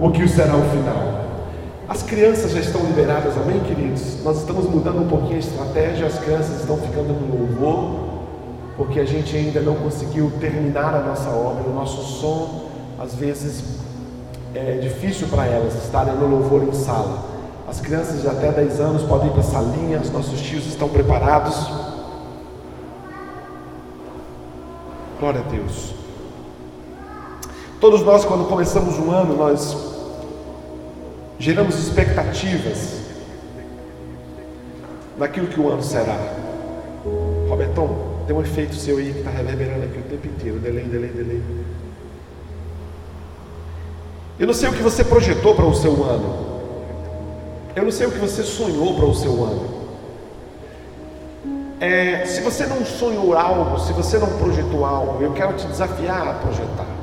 o que será o final. As crianças já estão liberadas, amém, queridos? Nós estamos mudando um pouquinho a estratégia, as crianças estão ficando no louvor, porque a gente ainda não conseguiu terminar a nossa obra, o nosso som, às vezes é difícil para elas estarem no louvor em sala. As crianças de até 10 anos podem ir para a salinha, os nossos tios estão preparados. Glória a Deus. Todos nós, quando começamos um ano, nós geramos expectativas naquilo que o ano será. Robertão, tem um efeito seu aí que está reverberando aqui o tempo inteiro. Delay, delay, delay. Eu não sei o que você projetou para o seu ano. Eu não sei o que você sonhou para o seu ano. É, se você não sonhou algo, se você não projetou algo, eu quero te desafiar a projetar.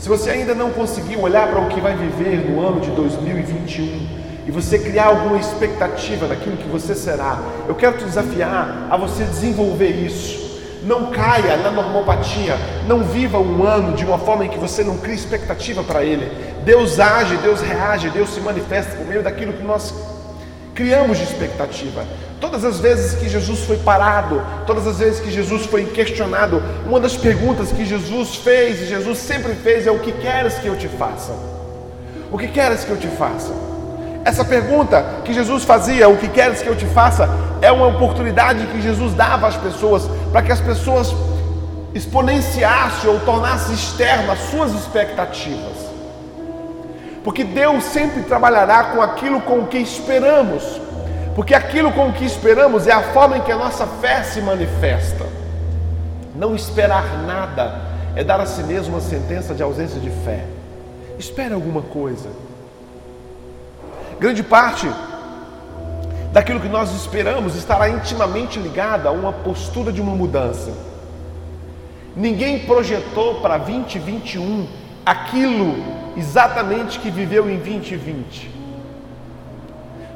Se você ainda não conseguiu olhar para o que vai viver no ano de 2021 e você criar alguma expectativa daquilo que você será, eu quero te desafiar a você desenvolver isso. Não caia na normopatia, não viva um ano de uma forma em que você não cria expectativa para ele. Deus age, Deus reage, Deus se manifesta por meio daquilo que nós criamos de expectativa. Todas as vezes que Jesus foi parado, todas as vezes que Jesus foi questionado, uma das perguntas que Jesus fez, e Jesus sempre fez, é: O que queres que eu te faça? O que queres que eu te faça? Essa pergunta que Jesus fazia, o que queres que eu te faça, é uma oportunidade que Jesus dava às pessoas para que as pessoas exponenciassem ou tornassem externas as suas expectativas. Porque Deus sempre trabalhará com aquilo com que esperamos. Porque aquilo com que esperamos é a forma em que a nossa fé se manifesta. Não esperar nada é dar a si mesmo uma sentença de ausência de fé. Espere alguma coisa. Grande parte daquilo que nós esperamos estará intimamente ligada a uma postura de uma mudança. Ninguém projetou para 2021 aquilo exatamente que viveu em 2020.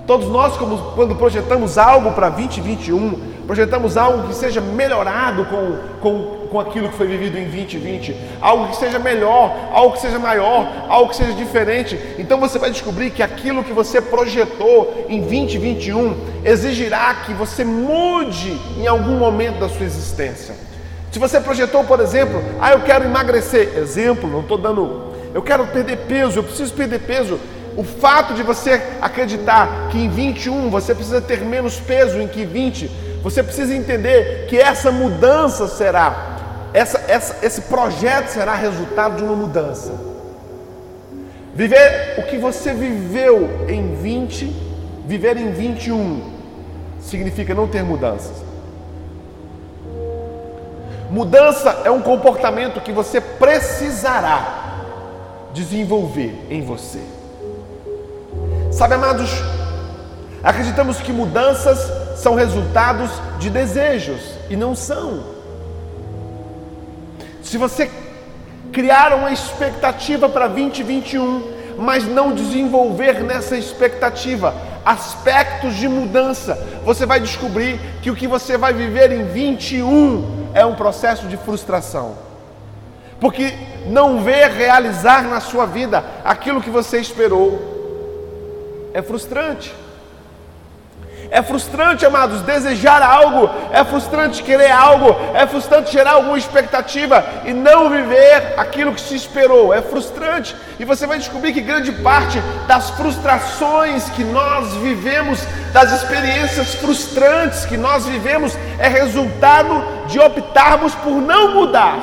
Todos nós, como, quando projetamos algo para 2021, projetamos algo que seja melhorado com, com, com aquilo que foi vivido em 2020, algo que seja melhor, algo que seja maior, algo que seja diferente. Então você vai descobrir que aquilo que você projetou em 2021 exigirá que você mude em algum momento da sua existência. Se você projetou, por exemplo, ah, eu quero emagrecer, exemplo, não estou dando, eu quero perder peso, eu preciso perder peso. O fato de você acreditar que em 21 você precisa ter menos peso em que 20, você precisa entender que essa mudança será, essa, essa, esse projeto será resultado de uma mudança. Viver o que você viveu em 20, viver em 21, significa não ter mudanças. Mudança é um comportamento que você precisará desenvolver em você. Sabe, amados, acreditamos que mudanças são resultados de desejos e não são. Se você criar uma expectativa para 2021, mas não desenvolver nessa expectativa aspectos de mudança, você vai descobrir que o que você vai viver em 21 é um processo de frustração. Porque não ver realizar na sua vida aquilo que você esperou é frustrante. É frustrante, amados, desejar algo, é frustrante querer algo, é frustrante gerar alguma expectativa e não viver aquilo que se esperou. É frustrante. E você vai descobrir que grande parte das frustrações que nós vivemos, das experiências frustrantes que nós vivemos, é resultado de optarmos por não mudar.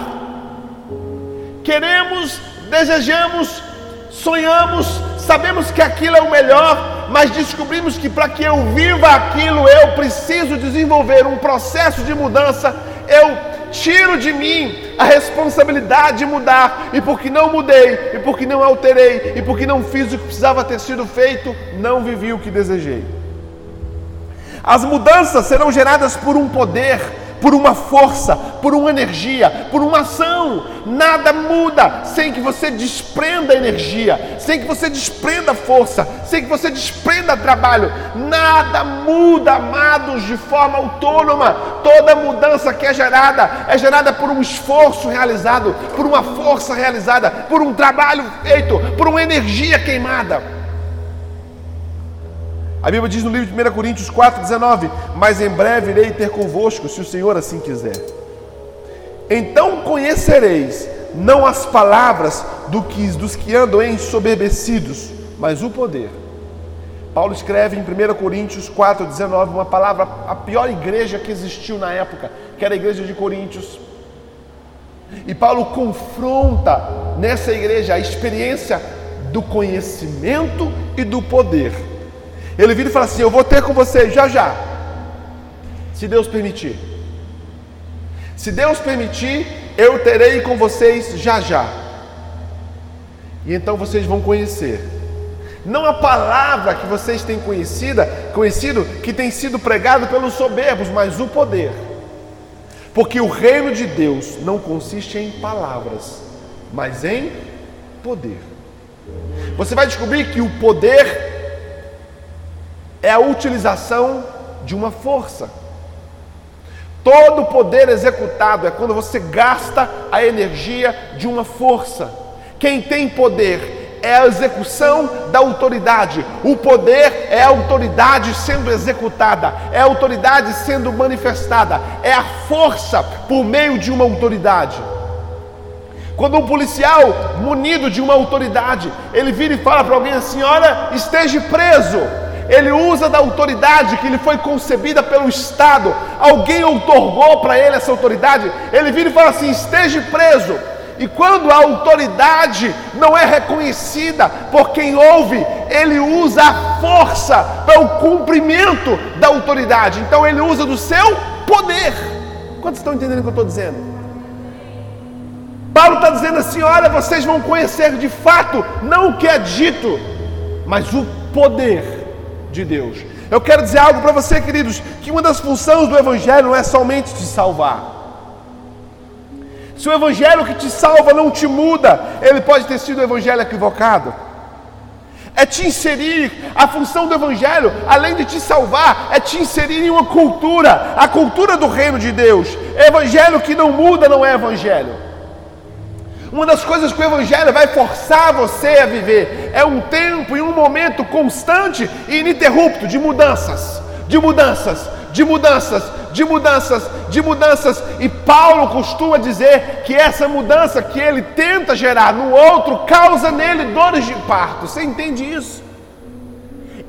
Queremos, desejamos, sonhamos, sabemos que aquilo é o melhor, mas descobrimos que para que eu viva aquilo, eu preciso desenvolver um processo de mudança. Eu tiro de mim a responsabilidade de mudar, e porque não mudei, e porque não alterei, e porque não fiz o que precisava ter sido feito, não vivi o que desejei. As mudanças serão geradas por um poder, por uma força, por uma energia, por uma ação. Nada muda sem que você desprenda energia, sem que você desprenda força, sem que você desprenda trabalho. Nada muda, amados, de forma autônoma. Toda mudança que é gerada é gerada por um esforço realizado, por uma força realizada, por um trabalho feito, por uma energia queimada. A Bíblia diz no livro de 1 Coríntios 4,19: Mas em breve irei ter convosco, se o Senhor assim quiser. Então conhecereis não as palavras do que, dos que andam ensoberbecidos, mas o poder. Paulo escreve em 1 Coríntios 4,19 uma palavra, a pior igreja que existiu na época, que era a igreja de Coríntios. E Paulo confronta nessa igreja a experiência do conhecimento e do poder. Ele vira e fala assim: Eu vou ter com vocês já já, se Deus permitir. Se Deus permitir, eu terei com vocês já já. E então vocês vão conhecer. Não a palavra que vocês têm conhecida, conhecido, que tem sido pregado pelos soberbos, mas o poder. Porque o reino de Deus não consiste em palavras, mas em poder. Você vai descobrir que o poder é a utilização de uma força. Todo poder executado é quando você gasta a energia de uma força. Quem tem poder é a execução da autoridade. O poder é a autoridade sendo executada, é a autoridade sendo manifestada, é a força por meio de uma autoridade. Quando um policial munido de uma autoridade, ele vira e fala para alguém assim: "Olha, esteja preso" ele usa da autoridade que lhe foi concebida pelo Estado, alguém outorgou para ele essa autoridade, ele vira e fala assim: esteja preso. E quando a autoridade não é reconhecida por quem ouve, ele usa a força para o cumprimento da autoridade. Então ele usa do seu poder. Quantos estão entendendo o que eu estou dizendo? Paulo está dizendo assim: olha, vocês vão conhecer de fato, não o que é dito, mas o poder de Deus. Eu quero dizer algo para você, queridos, que uma das funções do Evangelho não é somente te salvar. Se o Evangelho que te salva não te muda, ele pode ter sido o Evangelho equivocado. É te inserir, a função do Evangelho, além de te salvar, é te inserir em uma cultura, a cultura do reino de Deus. Evangelho que não muda não é Evangelho. Uma das coisas que o Evangelho vai forçar você a viver é um tempo e um momento constante e ininterrupto de mudanças, de mudanças, de mudanças, de mudanças, de mudanças. E Paulo costuma dizer que essa mudança que ele tenta gerar no outro causa nele dores de parto. Você entende isso?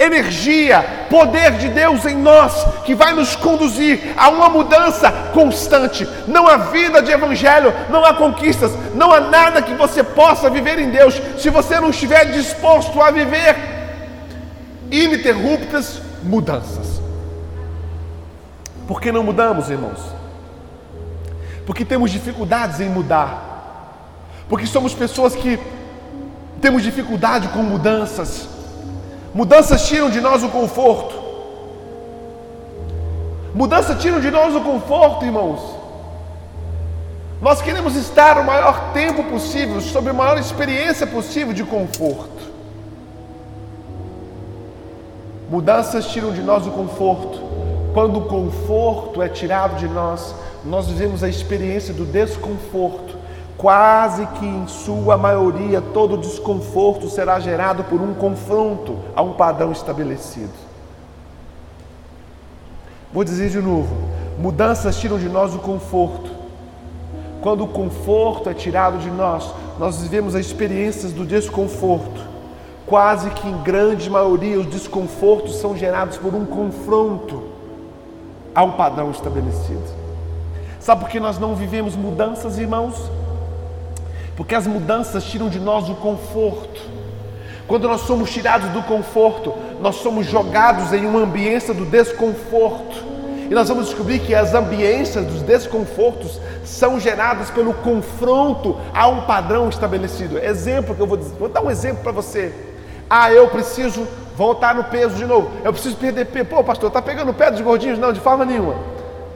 Energia, poder de Deus em nós, que vai nos conduzir a uma mudança constante. Não há vida de evangelho, não há conquistas, não há nada que você possa viver em Deus se você não estiver disposto a viver ininterruptas mudanças. Por que não mudamos, irmãos? Porque temos dificuldades em mudar. Porque somos pessoas que temos dificuldade com mudanças. Mudanças tiram de nós o conforto. Mudanças tiram de nós o conforto, irmãos. Nós queremos estar o maior tempo possível, sob a maior experiência possível de conforto. Mudanças tiram de nós o conforto. Quando o conforto é tirado de nós, nós vivemos a experiência do desconforto Quase que em sua maioria todo desconforto será gerado por um confronto a um padrão estabelecido. Vou dizer de novo: mudanças tiram de nós o conforto. Quando o conforto é tirado de nós, nós vivemos as experiências do desconforto. Quase que em grande maioria os desconfortos são gerados por um confronto a um padrão estabelecido. Sabe por que nós não vivemos mudanças, irmãos? Porque as mudanças tiram de nós o conforto. Quando nós somos tirados do conforto, nós somos jogados em uma ambiência do desconforto. E nós vamos descobrir que as ambiências dos desconfortos são geradas pelo confronto a um padrão estabelecido. Exemplo que eu vou dizer, vou dar um exemplo para você. Ah, eu preciso voltar no peso de novo. Eu preciso perder peso. Pô, pastor, tá pegando pé dos gordinhos? Não, de forma nenhuma.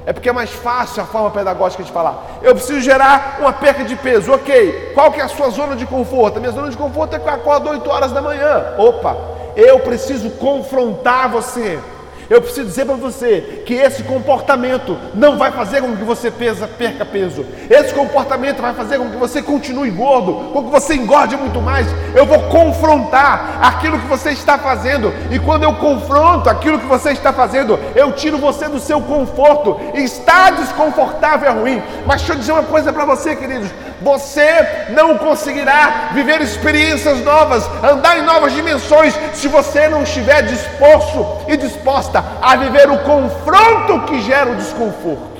É porque é mais fácil a forma pedagógica de falar. Eu preciso gerar uma perca de peso. Ok. Qual que é a sua zona de conforto? A minha zona de conforto é que eu acordo 8 horas da manhã. Opa. Eu preciso confrontar você. Eu preciso dizer para você que esse comportamento não vai fazer com que você pesa, perca peso. Esse comportamento vai fazer com que você continue gordo, com que você engorde muito mais. Eu vou confrontar aquilo que você está fazendo. E quando eu confronto aquilo que você está fazendo, eu tiro você do seu conforto. Está desconfortável, é ruim. Mas deixa eu dizer uma coisa para você, queridos. Você não conseguirá viver experiências novas, andar em novas dimensões, se você não estiver disposto e disposta a viver o confronto que gera o desconforto.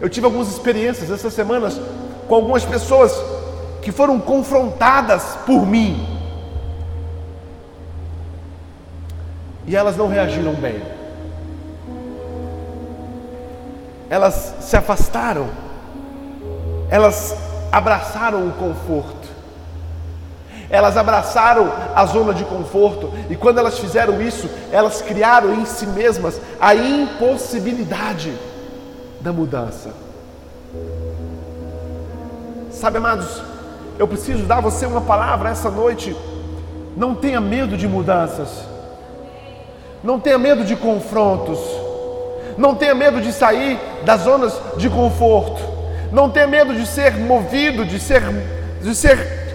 Eu tive algumas experiências essas semanas com algumas pessoas que foram confrontadas por mim. E elas não reagiram bem. Elas se afastaram. Elas abraçaram o conforto. Elas abraçaram a zona de conforto e quando elas fizeram isso, elas criaram em si mesmas a impossibilidade da mudança. Sabe, amados, eu preciso dar a você uma palavra essa noite. Não tenha medo de mudanças. Não tenha medo de confrontos. Não tenha medo de sair das zonas de conforto. Não tenha medo de ser movido, de ser, de ser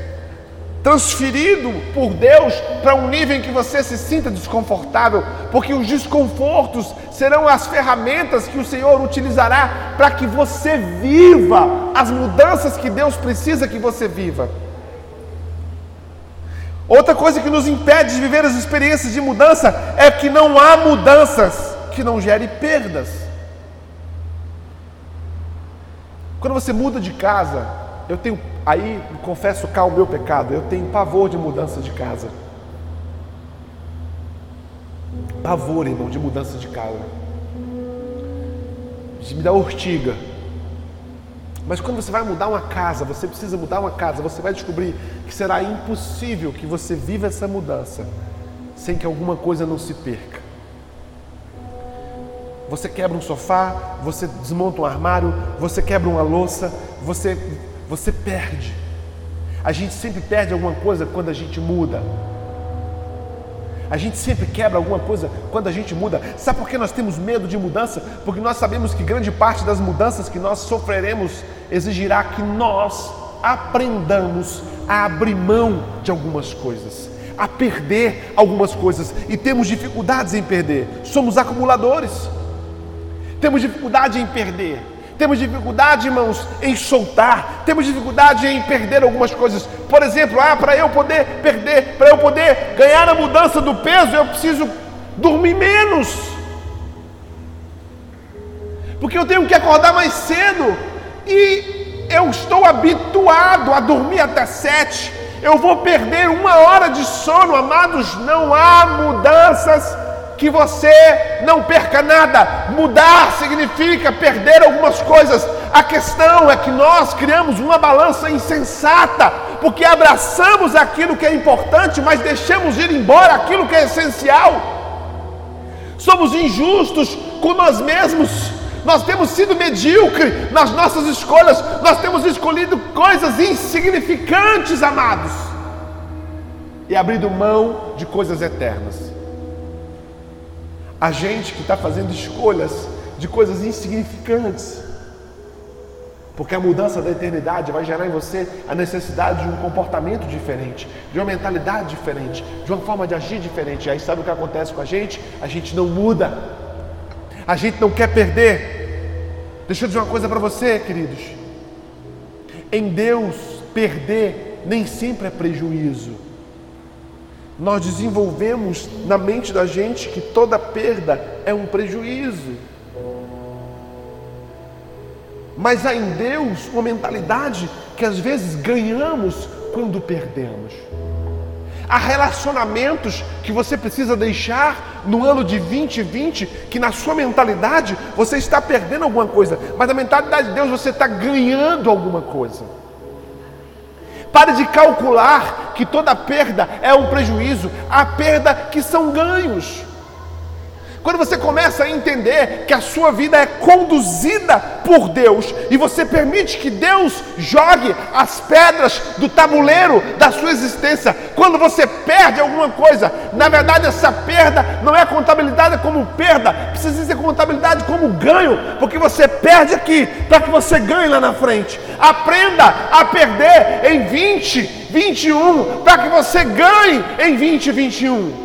transferido por Deus para um nível em que você se sinta desconfortável, porque os desconfortos serão as ferramentas que o Senhor utilizará para que você viva as mudanças que Deus precisa que você viva. Outra coisa que nos impede de viver as experiências de mudança é que não há mudanças que não gerem perdas. Quando você muda de casa, eu tenho Aí confesso cá o meu pecado. Eu tenho pavor de mudança de casa. Pavor, irmão, de mudança de casa. Me dar ortiga. Mas quando você vai mudar uma casa, você precisa mudar uma casa, você vai descobrir que será impossível que você viva essa mudança sem que alguma coisa não se perca. Você quebra um sofá, você desmonta um armário, você quebra uma louça, você você perde. A gente sempre perde alguma coisa quando a gente muda. A gente sempre quebra alguma coisa quando a gente muda. Sabe por que nós temos medo de mudança? Porque nós sabemos que grande parte das mudanças que nós sofreremos exigirá que nós aprendamos a abrir mão de algumas coisas, a perder algumas coisas e temos dificuldades em perder. Somos acumuladores. Temos dificuldade em perder. Temos dificuldade, irmãos, em soltar. Temos dificuldade em perder algumas coisas. Por exemplo, ah, para eu poder perder, para eu poder ganhar a mudança do peso, eu preciso dormir menos. Porque eu tenho que acordar mais cedo. E eu estou habituado a dormir até sete. Eu vou perder uma hora de sono, amados. Não há mudanças que você não perca nada. Mudar significa perder algumas coisas. A questão é que nós criamos uma balança insensata, porque abraçamos aquilo que é importante, mas deixamos ir embora aquilo que é essencial. Somos injustos com nós mesmos. Nós temos sido medíocres nas nossas escolhas, nós temos escolhido coisas insignificantes, amados, e abrido mão de coisas eternas a gente que está fazendo escolhas de coisas insignificantes. Porque a mudança da eternidade vai gerar em você a necessidade de um comportamento diferente, de uma mentalidade diferente, de uma forma de agir diferente. E aí sabe o que acontece com a gente? A gente não muda. A gente não quer perder. Deixa eu dizer uma coisa para você, queridos. Em Deus, perder nem sempre é prejuízo nós desenvolvemos na mente da gente que toda perda é um prejuízo. Mas há em Deus uma mentalidade que às vezes ganhamos quando perdemos. Há relacionamentos que você precisa deixar no ano de 2020, que na sua mentalidade você está perdendo alguma coisa, mas na mentalidade de Deus você está ganhando alguma coisa. Pare de calcular que toda perda é um prejuízo. Há perda que são ganhos. Quando você começa a entender que a sua vida é conduzida por Deus e você permite que Deus jogue as pedras do tabuleiro da sua existência, quando você perde alguma coisa, na verdade essa perda não é contabilidade como perda, precisa ser contabilidade como ganho, porque você perde aqui para que você ganhe lá na frente. Aprenda a perder em 20, 21, para que você ganhe em 20, 21.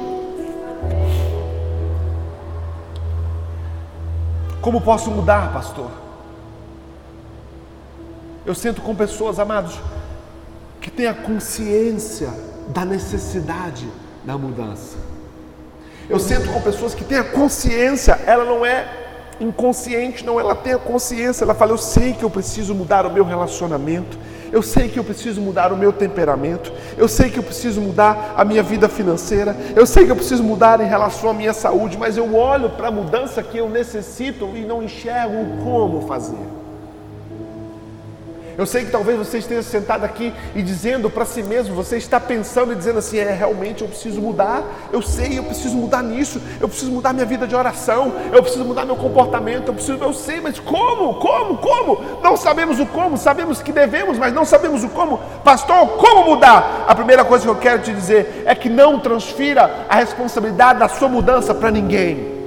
Como posso mudar, pastor? Eu sinto com pessoas, amados, que têm a consciência da necessidade da mudança. Eu sinto com pessoas que têm a consciência, ela não é inconsciente, não, ela tem a consciência, ela fala: Eu sei que eu preciso mudar o meu relacionamento, eu sei que eu preciso mudar o meu temperamento, eu sei que eu preciso mudar a minha vida financeira, eu sei que eu preciso mudar em relação à minha saúde, mas eu olho para a mudança que eu necessito e não enxergo como fazer. Eu sei que talvez você esteja sentado aqui e dizendo para si mesmo, você está pensando e dizendo assim: é realmente eu preciso mudar. Eu sei, eu preciso mudar nisso. Eu preciso mudar minha vida de oração. Eu preciso mudar meu comportamento. Eu preciso, eu sei, mas como? Como? Como? Não sabemos o como. Sabemos que devemos, mas não sabemos o como. Pastor, como mudar? A primeira coisa que eu quero te dizer é que não transfira a responsabilidade da sua mudança para ninguém.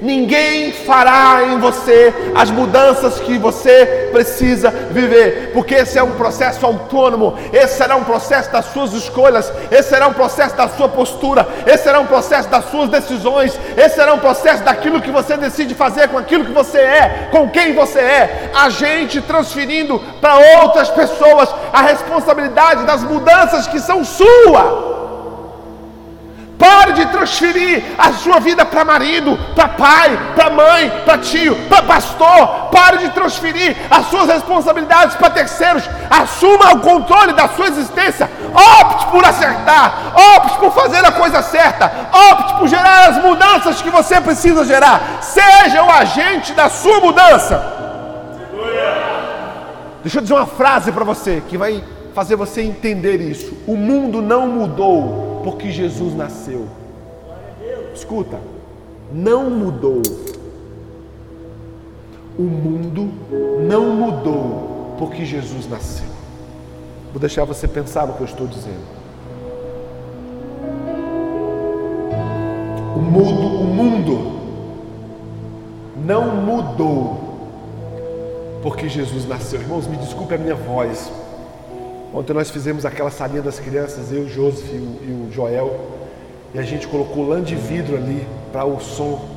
Ninguém fará em você as mudanças que você precisa viver, porque esse é um processo autônomo, esse será um processo das suas escolhas, esse será um processo da sua postura, esse será um processo das suas decisões, esse será um processo daquilo que você decide fazer com aquilo que você é, com quem você é. A gente transferindo para outras pessoas a responsabilidade das mudanças que são sua. Pare de transferir a sua vida para marido, para pai, para mãe, para tio, para pastor. Pare de transferir as suas responsabilidades para terceiros. Assuma o controle da sua existência. Opte por acertar. Opte por fazer a coisa certa. Opte por gerar as mudanças que você precisa gerar. Seja o agente da sua mudança. Deixa eu dizer uma frase para você que vai fazer você entender isso. O mundo não mudou porque Jesus nasceu. Escuta, não mudou. O mundo não mudou porque Jesus nasceu. Vou deixar você pensar no que eu estou dizendo. O mundo, o mundo não mudou porque Jesus nasceu. Irmãos, me desculpe a minha voz. Ontem nós fizemos aquela salinha das crianças, eu, o Joseph e o, e o Joel, e a gente colocou lã de vidro ali para o som.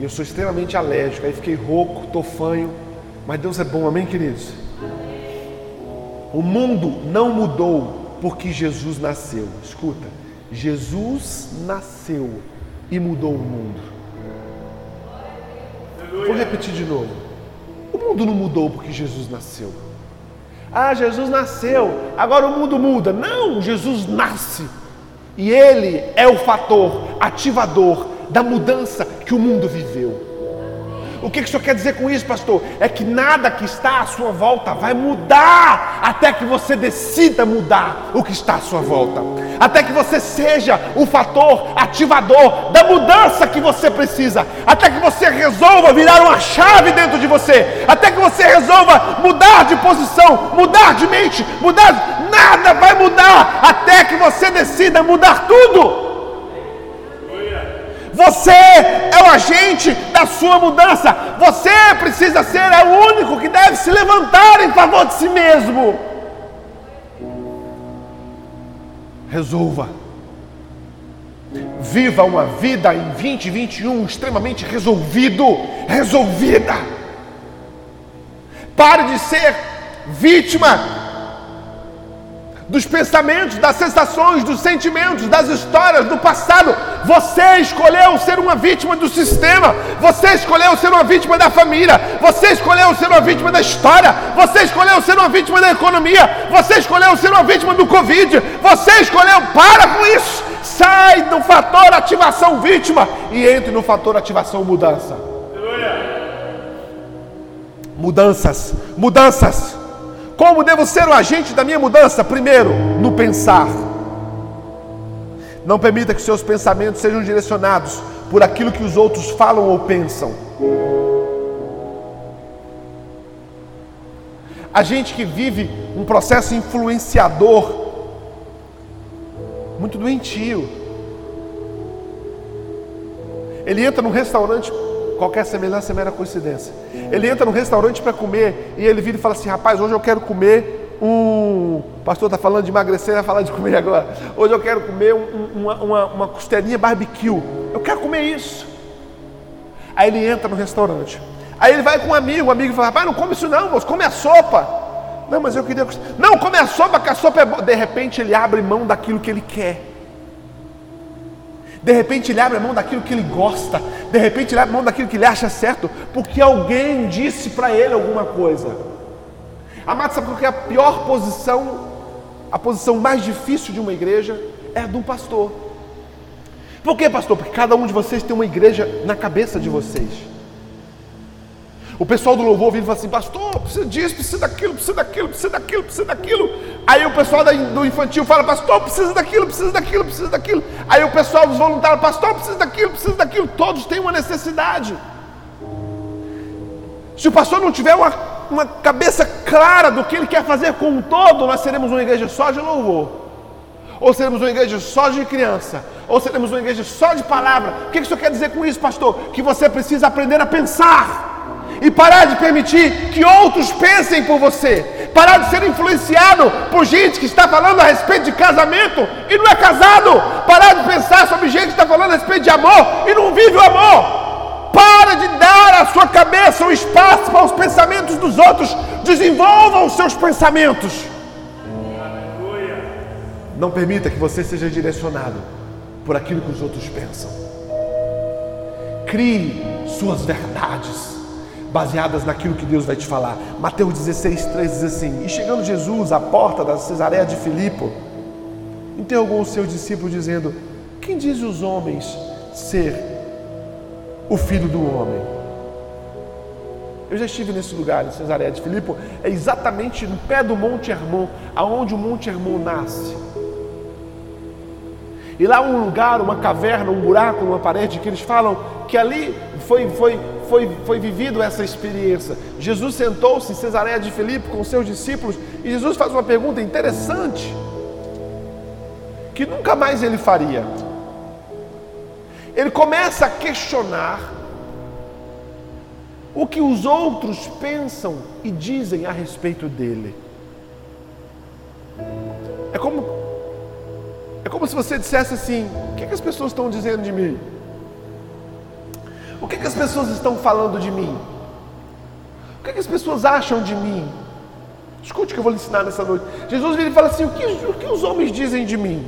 E eu sou extremamente alérgico, aí fiquei rouco, tofanho, mas Deus é bom, amém, queridos? O mundo não mudou porque Jesus nasceu. Escuta, Jesus nasceu e mudou o mundo. Vou repetir de novo. O mundo não mudou porque Jesus nasceu. Ah, Jesus nasceu, agora o mundo muda. Não, Jesus nasce. E ele é o fator ativador da mudança que o mundo viveu. O que, que o senhor quer dizer com isso, pastor? É que nada que está à sua volta vai mudar até que você decida mudar o que está à sua volta. Até que você seja o fator ativador da mudança que você precisa. Até que você resolva virar uma chave dentro de você. Até que você resolva mudar de posição, mudar de mente, mudar. Nada vai mudar até que você decida mudar tudo. Você é o agente da sua mudança. Você precisa ser o único que deve se levantar em favor de si mesmo. Resolva. Viva uma vida em 2021 extremamente resolvido, resolvida. Pare de ser vítima dos pensamentos, das sensações, dos sentimentos, das histórias do passado. Você escolheu ser uma vítima do sistema, você escolheu ser uma vítima da família, você escolheu ser uma vítima da história, você escolheu ser uma vítima da economia, você escolheu ser uma vítima do Covid, você escolheu, para com isso, sai do fator ativação vítima e entre no fator ativação mudança. Mudanças, mudanças. Como devo ser o agente da minha mudança? Primeiro, no pensar. Não permita que seus pensamentos sejam direcionados por aquilo que os outros falam ou pensam. A gente que vive um processo influenciador muito doentio. Ele entra num restaurante, qualquer semelhança é mera coincidência. Ele entra num restaurante para comer e ele vira e fala assim: Rapaz, hoje eu quero comer um. O pastor está falando de emagrecer, vai falar de comer agora. Hoje eu quero comer um, uma, uma, uma costelinha barbecue. Eu quero comer isso. Aí ele entra no restaurante. Aí ele vai com um amigo, o amigo fala: Rapaz, não come isso não, moço, come a sopa. Não, mas eu queria. Não, come a sopa, que a sopa é boa. De repente ele abre mão daquilo que ele quer. De repente ele abre mão daquilo que ele gosta. De repente abre mão daquilo que ele acha certo, porque alguém disse para ele alguma coisa. Amado, sabe qual é a pior posição? A posição mais difícil de uma igreja é a do pastor. Por que, pastor? Porque cada um de vocês tem uma igreja na cabeça de vocês. O pessoal do louvor vem e fala assim, pastor, precisa disso, precisa daquilo, precisa daquilo, precisa daquilo, precisa daquilo. Aí o pessoal do infantil fala, pastor, precisa daquilo, precisa daquilo, precisa daquilo. Aí o pessoal dos voluntários, pastor, precisa daquilo, precisa daquilo. Todos têm uma necessidade. Se o pastor não tiver uma, uma cabeça clara do que ele quer fazer com o todo, nós seremos uma igreja só de louvor. Ou seremos uma igreja só de criança? Ou seremos uma igreja só de palavra? O que isso quer dizer com isso, pastor? Que você precisa aprender a pensar e parar de permitir que outros pensem por você, parar de ser influenciado por gente que está falando a respeito de casamento e não é casado, parar de pensar sobre gente que está falando a respeito de amor e não vive o amor. Para de dar à sua cabeça o espaço para os pensamentos dos outros. Desenvolva os seus pensamentos. Não permita que você seja direcionado por aquilo que os outros pensam. Crie suas verdades baseadas naquilo que Deus vai te falar. Mateus 16, 3 diz assim: E chegando Jesus à porta da Cesareia de Filipe, interrogou os seus discípulos, dizendo: Quem diz os homens ser o filho do homem? Eu já estive nesse lugar, em Cesareia de Filipe, é exatamente no pé do Monte Hermon, aonde o Monte Hermon nasce. E lá um lugar, uma caverna, um buraco numa parede, que eles falam que ali foi, foi, foi, foi vivido essa experiência. Jesus sentou-se em Cesareia de Filipe com seus discípulos e Jesus faz uma pergunta interessante que nunca mais ele faria. Ele começa a questionar o que os outros pensam e dizem a respeito dele. É como é como se você dissesse assim: o que, é que as pessoas estão dizendo de mim? O que, que as pessoas estão falando de mim? O que, que as pessoas acham de mim? Escute o que eu vou lhe ensinar nessa noite. Jesus vira e fala assim: o que, o que os homens dizem de mim?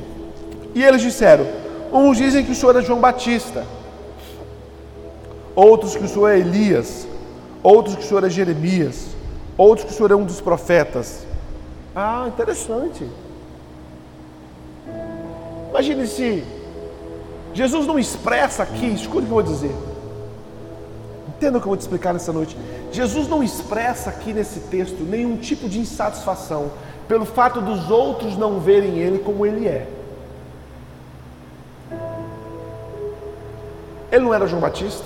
E eles disseram: uns dizem que o senhor é João Batista, outros que o senhor é Elias, outros que o senhor é Jeremias, outros que o senhor é um dos profetas. Ah, interessante. Imagine se Jesus não expressa aqui, escute o que eu vou dizer. Entenda o que eu vou te explicar nessa noite. Jesus não expressa aqui nesse texto nenhum tipo de insatisfação pelo fato dos outros não verem ele como ele é. Ele não era João Batista,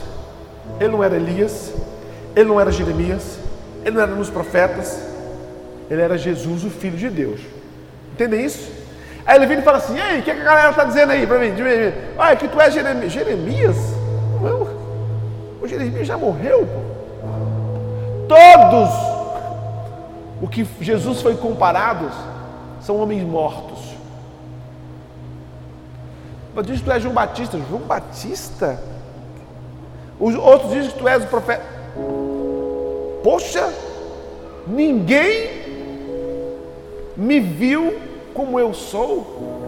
ele não era Elias, ele não era Jeremias, ele não era nos profetas, ele era Jesus, o Filho de Deus. Entendem isso? Aí ele vem e fala assim: Ei, o que, a galera está dizendo aí para mim? Olha, que tu é Jeremias. Jeremias? Jeremias já morreu. Todos o que Jesus foi comparado são homens mortos. Diz que tu és João Batista. João Batista? Os outros dizem que tu és o profeta. Poxa, ninguém me viu como eu sou.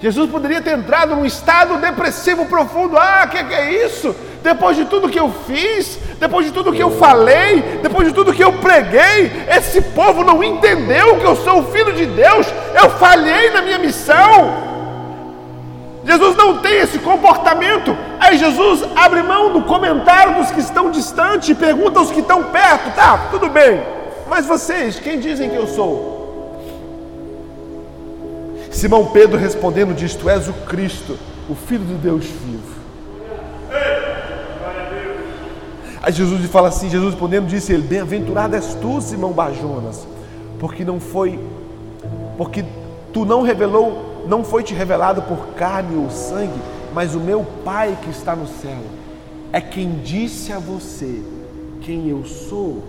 Jesus poderia ter entrado num estado depressivo profundo. Ah, o que, que é isso? Depois de tudo que eu fiz, depois de tudo que eu falei, depois de tudo que eu preguei, esse povo não entendeu que eu sou o filho de Deus. Eu falhei na minha missão. Jesus não tem esse comportamento. Aí Jesus abre mão do comentário dos que estão distantes e pergunta aos que estão perto: tá, tudo bem, mas vocês, quem dizem que eu sou? Simão Pedro respondendo diz: Tu és o Cristo, o Filho do Deus vivo. Aí Jesus fala assim, Jesus respondendo disse ele, bem-aventurado és tu, Simão Bajonas, porque não foi, porque tu não revelou, não foi te revelado por carne ou sangue, mas o meu Pai que está no céu é quem disse a você quem eu sou.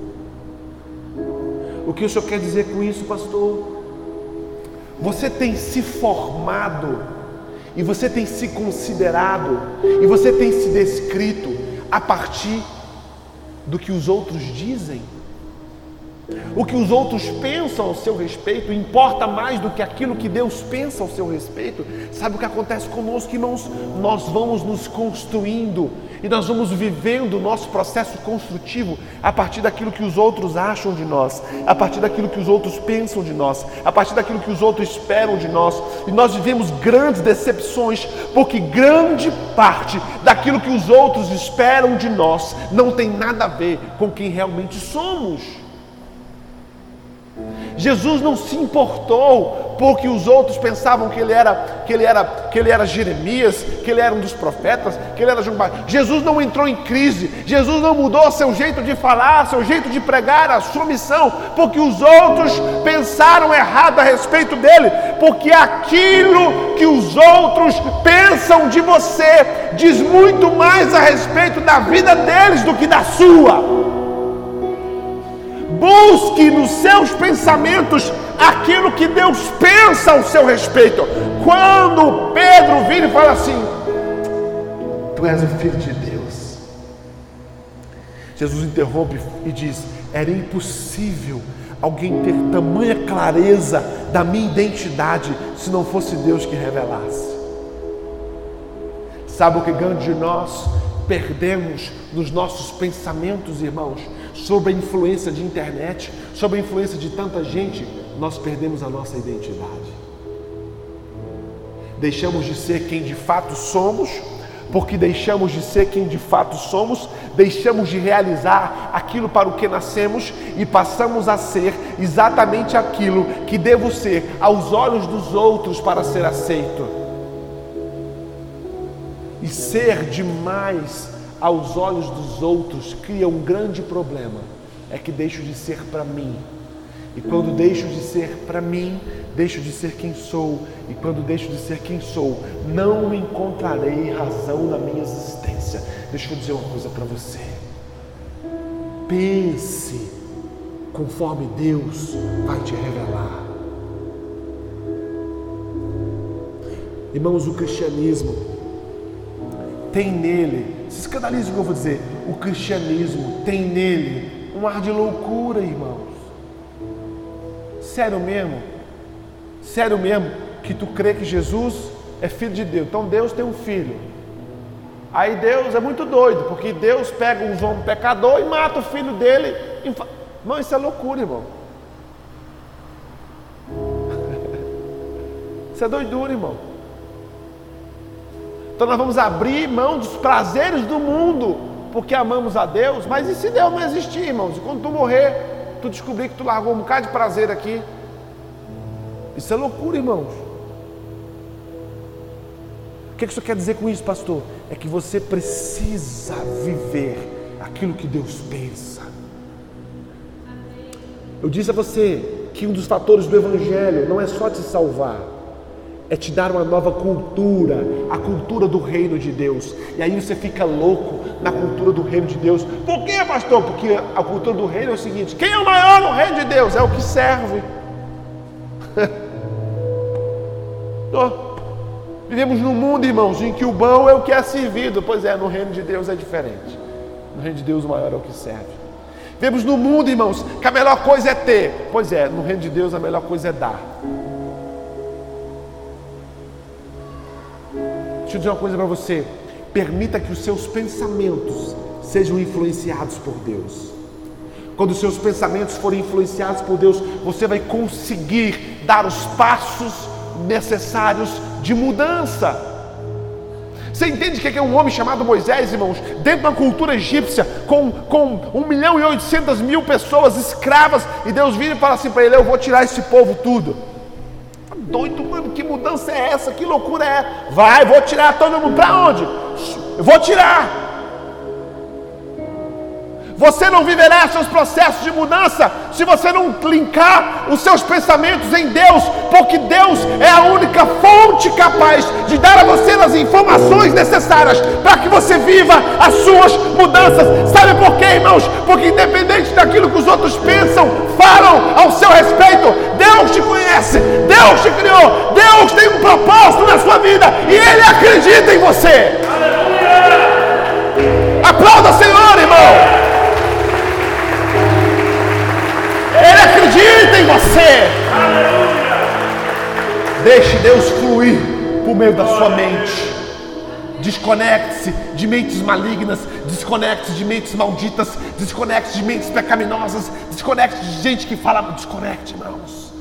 O que o senhor quer dizer com isso, pastor? Você tem se formado e você tem se considerado e você tem se descrito a partir do que os outros dizem. O que os outros pensam ao seu respeito importa mais do que aquilo que Deus pensa ao seu respeito. Sabe o que acontece conosco, irmãos? Nós vamos nos construindo e nós vamos vivendo o nosso processo construtivo a partir daquilo que os outros acham de nós, a partir daquilo que os outros pensam de nós, a partir daquilo que os outros esperam de nós. E nós vivemos grandes decepções, porque grande parte daquilo que os outros esperam de nós não tem nada a ver com quem realmente somos. Jesus não se importou porque os outros pensavam que ele era que ele era que ele era Jeremias, que ele era um dos profetas, que ele era João Jesus não entrou em crise. Jesus não mudou seu jeito de falar, seu jeito de pregar, a sua missão, porque os outros pensaram errado a respeito dele, porque aquilo que os outros pensam de você diz muito mais a respeito da vida deles do que da sua. Busque nos seus pensamentos aquilo que Deus pensa ao seu respeito. Quando Pedro vira e fala assim: Tu és o filho de Deus. Jesus interrompe e diz: Era impossível alguém ter tamanha clareza da minha identidade se não fosse Deus que revelasse. Sabe o que ganha de nós? Perdemos nos nossos pensamentos, irmãos, sobre a influência de internet, sobre a influência de tanta gente, nós perdemos a nossa identidade. Deixamos de ser quem de fato somos, porque deixamos de ser quem de fato somos, deixamos de realizar aquilo para o que nascemos e passamos a ser exatamente aquilo que devo ser aos olhos dos outros para ser aceito. E ser demais aos olhos dos outros cria um grande problema. É que deixo de ser para mim. E quando deixo de ser para mim, deixo de ser quem sou. E quando deixo de ser quem sou, não encontrarei razão na minha existência. Deixa eu dizer uma coisa para você. Pense conforme Deus vai te revelar. Irmãos, o cristianismo tem nele se escandalize o que eu vou dizer. O cristianismo tem nele um ar de loucura, irmãos. Sério mesmo? Sério mesmo que tu crê que Jesus é filho de Deus. Então Deus tem um filho. Aí Deus é muito doido, porque Deus pega um homem pecador e mata o filho dele. Irmão, isso é loucura, irmão. Isso é doidura, irmão. Então nós vamos abrir mão dos prazeres do mundo, porque amamos a Deus. Mas e se Deus não existir, irmãos? E quando tu morrer, tu descobrir que tu largou um bocado de prazer aqui? Isso é loucura, irmãos. O que, que isso quer dizer com isso, pastor? É que você precisa viver aquilo que Deus pensa. Eu disse a você que um dos fatores do Evangelho não é só te salvar, é te dar uma nova cultura, a cultura do reino de Deus. E aí você fica louco na cultura do reino de Deus. Por quê, pastor? Porque a cultura do reino é o seguinte: quem é o maior no reino de Deus? É o que serve. Vivemos num mundo, irmãos, em que o bom é o que é servido. Pois é, no reino de Deus é diferente. No reino de Deus o maior é o que serve. Vivemos no mundo, irmãos, que a melhor coisa é ter. Pois é, no reino de Deus a melhor coisa é dar. Deixa eu dizer uma coisa para você. Permita que os seus pensamentos sejam influenciados por Deus. Quando os seus pensamentos forem influenciados por Deus, você vai conseguir dar os passos necessários de mudança. Você entende o que é um homem chamado Moisés, irmãos? Dentro de uma cultura egípcia, com, com 1 milhão e 800 mil pessoas escravas, e Deus vira e fala assim para ele: Eu vou tirar esse povo tudo doido, mano, que mudança é essa? Que loucura é? Vai, vou tirar todo mundo. Para onde? Eu vou tirar. Você não viverá seus processos de mudança se você não linkar os seus pensamentos em Deus, porque Deus é a única fonte capaz de dar a você as informações necessárias para que você viva as suas mudanças. Sabe por quê, irmãos? Porque independente daquilo que os outros pensam, falam ao seu respeito, Deus te conhece, Deus te criou, Deus tem um propósito na sua vida e Ele acredita em você. Aplauda, Senhor, irmão. Acredita em você. Deixe Deus fluir por meio da sua mente. Desconecte-se de mentes malignas, desconecte-se de mentes malditas, desconecte-se de mentes pecaminosas, desconecte-se de gente que fala, desconecte, irmãos.